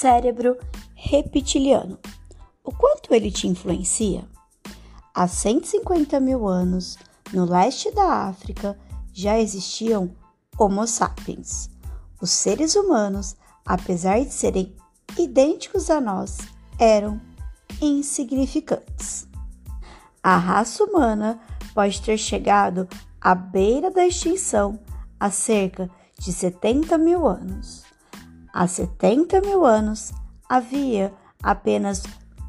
cérebro reptiliano. O quanto ele te influencia? Há 150 mil anos, no leste da África, já existiam Homo sapiens. Os seres humanos, apesar de serem idênticos a nós, eram insignificantes. A raça humana pode ter chegado à beira da extinção há cerca de 70 mil anos. Há 70 mil anos, havia apenas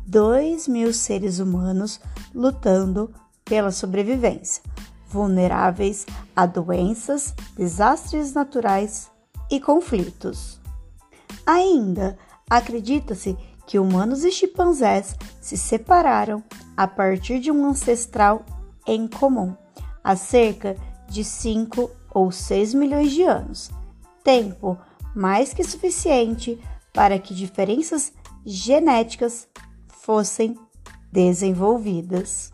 2 mil seres humanos lutando pela sobrevivência, vulneráveis a doenças, desastres naturais e conflitos. Ainda acredita-se que humanos e chimpanzés se separaram a partir de um ancestral em comum, há cerca de 5 ou 6 milhões de anos, tempo mais que suficiente para que diferenças genéticas fossem desenvolvidas.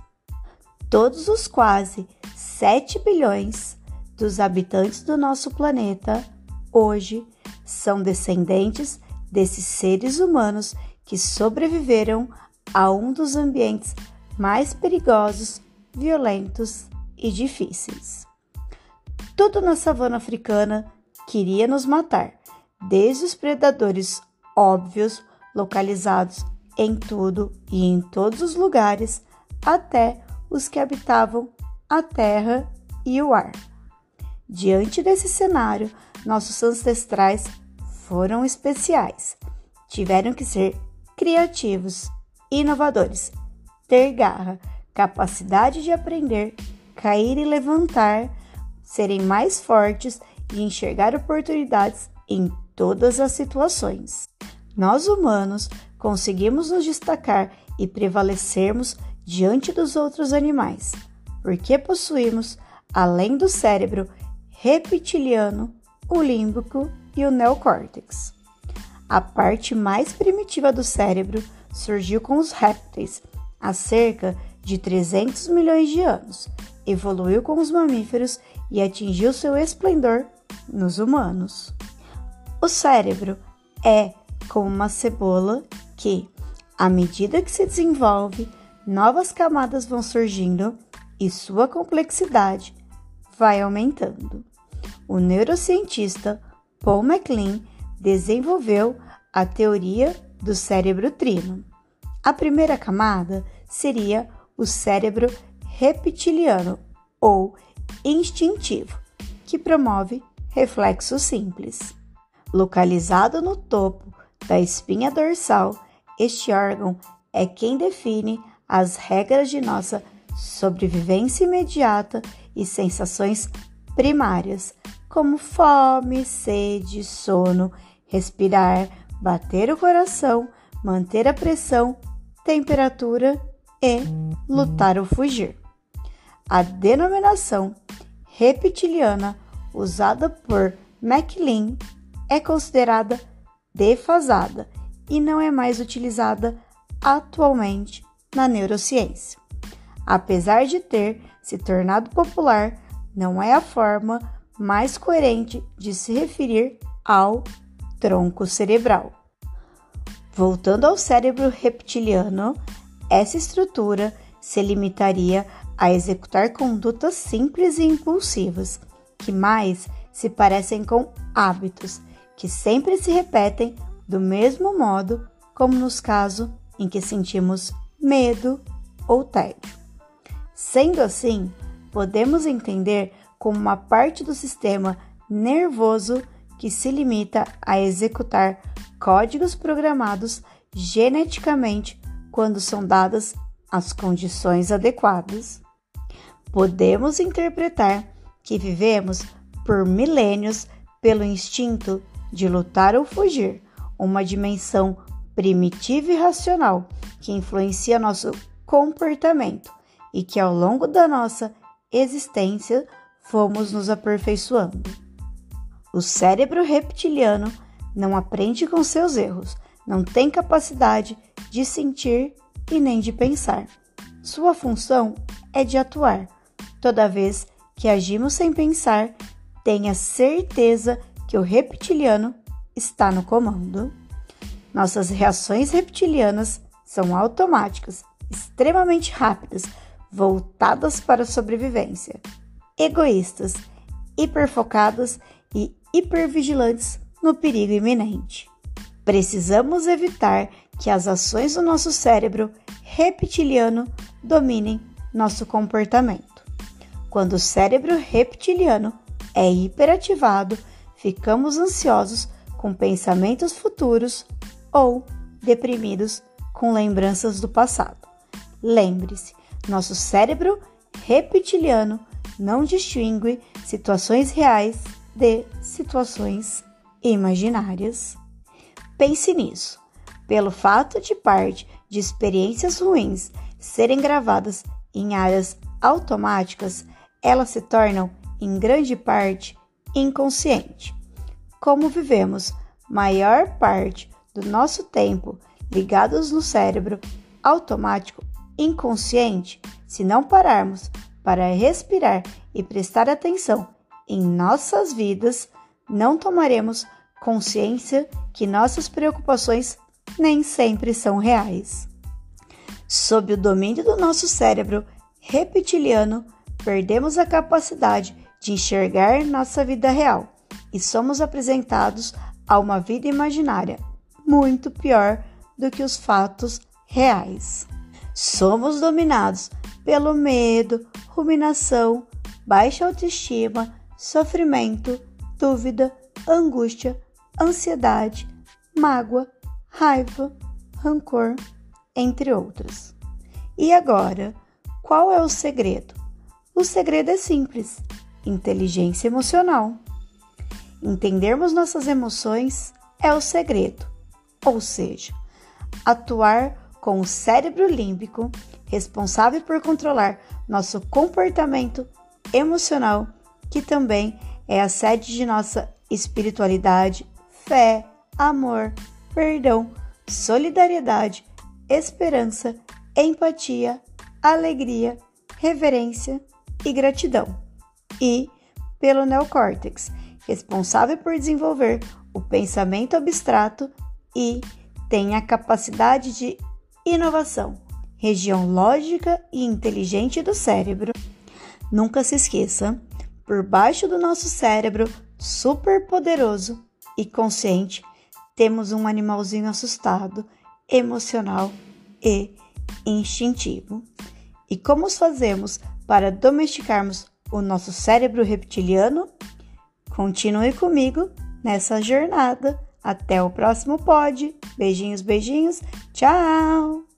Todos os quase 7 bilhões dos habitantes do nosso planeta hoje são descendentes desses seres humanos que sobreviveram a um dos ambientes mais perigosos, violentos e difíceis. Tudo na savana africana queria nos matar, desde os predadores óbvios localizados em tudo e em todos os lugares, até os que habitavam a terra e o ar. Diante desse cenário, nossos ancestrais foram especiais. Tiveram que ser criativos, inovadores, ter garra, capacidade de aprender, cair e levantar, serem mais fortes e enxergar oportunidades em todas as situações. Nós humanos conseguimos nos destacar e prevalecermos diante dos outros animais, porque possuímos, além do cérebro reptiliano, o límbico e o neocórtex. A parte mais primitiva do cérebro surgiu com os répteis há cerca de 300 milhões de anos, evoluiu com os mamíferos e atingiu seu esplendor nos humanos. O cérebro é como uma cebola que, à medida que se desenvolve, novas camadas vão surgindo e sua complexidade vai aumentando. O neurocientista Paul MacLean desenvolveu a teoria do cérebro trino. A primeira camada seria o cérebro reptiliano ou instintivo, que promove reflexos simples. Localizado no topo da espinha dorsal, este órgão é quem define as regras de nossa sobrevivência imediata e sensações primárias, como fome, sede, sono, respirar, bater o coração, manter a pressão, temperatura e lutar ou fugir. A denominação reptiliana usada por MacLean é considerada defasada e não é mais utilizada atualmente na neurociência. Apesar de ter se tornado popular, não é a forma mais coerente de se referir ao tronco cerebral. Voltando ao cérebro reptiliano, essa estrutura se limitaria a executar condutas simples e impulsivas, que mais se parecem com hábitos que sempre se repetem do mesmo modo, como nos casos em que sentimos medo ou tédio. Sendo assim, podemos entender como uma parte do sistema nervoso que se limita a executar códigos programados geneticamente quando são dadas as condições adequadas. Podemos interpretar que vivemos por milênios pelo instinto de lutar ou fugir, uma dimensão primitiva e racional que influencia nosso comportamento e que ao longo da nossa existência fomos nos aperfeiçoando. O cérebro reptiliano não aprende com seus erros, não tem capacidade de sentir e nem de pensar. Sua função é de atuar. Toda vez que agimos sem pensar, tenha certeza que o reptiliano está no comando. Nossas reações reptilianas são automáticas, extremamente rápidas, voltadas para a sobrevivência, egoístas, hiperfocadas e hipervigilantes no perigo iminente. Precisamos evitar que as ações do nosso cérebro reptiliano dominem nosso comportamento. Quando o cérebro reptiliano é hiperativado, ficamos ansiosos com pensamentos futuros ou deprimidos com lembranças do passado. Lembre-se, nosso cérebro reptiliano não distingue situações reais de situações imaginárias. Pense nisso. Pelo fato de parte de experiências ruins serem gravadas em áreas automáticas, elas se tornam, em grande parte, inconsciente. Como vivemos maior parte do nosso tempo ligados no cérebro automático inconsciente, se não pararmos para respirar e prestar atenção em nossas vidas, não tomaremos consciência que nossas preocupações nem sempre são reais. Sob o domínio do nosso cérebro reptiliano, perdemos a capacidade de enxergar nossa vida real e somos apresentados a uma vida imaginária muito pior do que os fatos reais. Somos dominados pelo medo, ruminação, baixa autoestima, sofrimento, dúvida, angústia, ansiedade, mágoa, raiva, rancor, entre outras. E agora, qual é o segredo? O segredo é simples: inteligência emocional. Entendermos nossas emoções é o segredo, ou seja, atuar com o cérebro límbico, responsável por controlar nosso comportamento emocional, que também é a sede de nossa espiritualidade, fé, amor, perdão, solidariedade, esperança, empatia, alegria, reverência e gratidão. E pelo neocórtex, responsável por desenvolver o pensamento abstrato e tem a capacidade de inovação, região lógica e inteligente do cérebro. Nunca se esqueça, por baixo do nosso cérebro super poderoso e consciente, temos um animalzinho assustado, emocional e instintivo. E como fazemos para domesticarmos o nosso cérebro reptiliano? Continue comigo nessa jornada. Até o próximo pod. Beijinhos, beijinhos. Tchau!